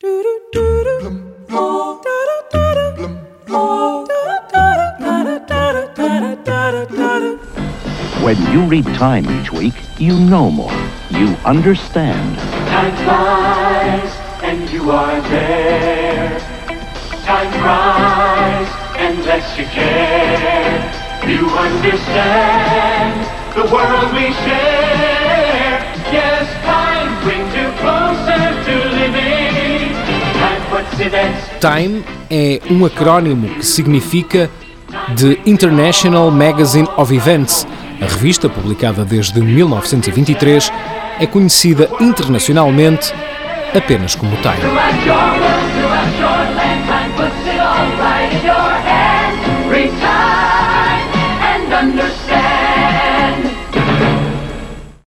When you read Time each week, you know more. You understand. Time flies and you are there. Time cries and lets you care. You understand the world we share. Time é um acrónimo que significa The International Magazine of Events. A revista, publicada desde 1923, é conhecida internacionalmente apenas como Time.